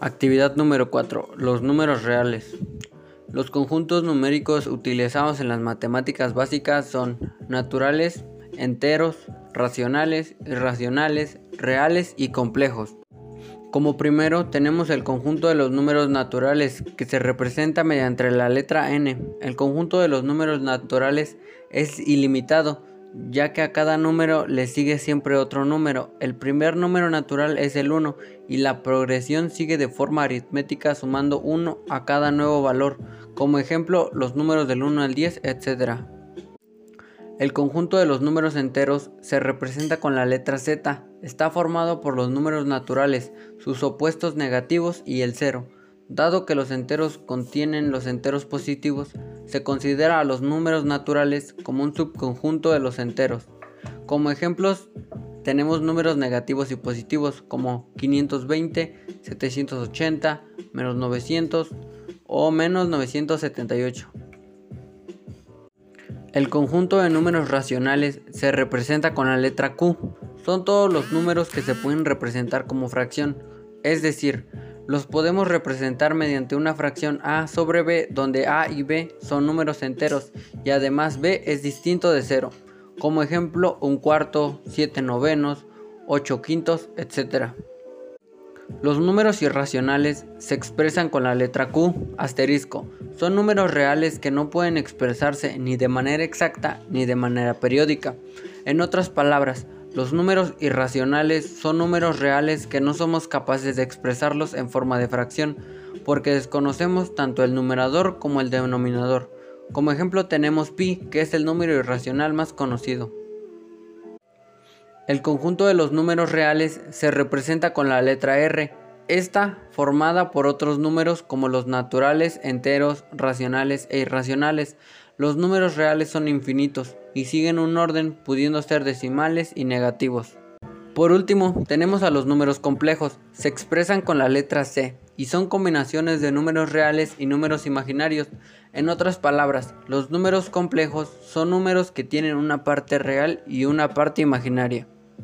Actividad número 4. Los números reales. Los conjuntos numéricos utilizados en las matemáticas básicas son naturales, enteros, racionales, irracionales, reales y complejos. Como primero tenemos el conjunto de los números naturales que se representa mediante la letra n. El conjunto de los números naturales es ilimitado ya que a cada número le sigue siempre otro número. El primer número natural es el 1 y la progresión sigue de forma aritmética sumando 1 a cada nuevo valor, como ejemplo los números del 1 al 10, etc. El conjunto de los números enteros se representa con la letra Z. Está formado por los números naturales, sus opuestos negativos y el cero. Dado que los enteros contienen los enteros positivos, se considera a los números naturales como un subconjunto de los enteros. Como ejemplos tenemos números negativos y positivos como 520, 780, menos 900 o menos 978. El conjunto de números racionales se representa con la letra Q. Son todos los números que se pueden representar como fracción, es decir, los podemos representar mediante una fracción a sobre b donde a y b son números enteros y además b es distinto de cero. Como ejemplo, un cuarto, siete novenos, ocho quintos, etc. Los números irracionales se expresan con la letra Q, asterisco. Son números reales que no pueden expresarse ni de manera exacta ni de manera periódica. En otras palabras, los números irracionales son números reales que no somos capaces de expresarlos en forma de fracción, porque desconocemos tanto el numerador como el denominador. Como ejemplo tenemos pi, que es el número irracional más conocido. El conjunto de los números reales se representa con la letra R, esta formada por otros números como los naturales, enteros, racionales e irracionales. Los números reales son infinitos y siguen un orden pudiendo ser decimales y negativos. Por último, tenemos a los números complejos. Se expresan con la letra C y son combinaciones de números reales y números imaginarios. En otras palabras, los números complejos son números que tienen una parte real y una parte imaginaria.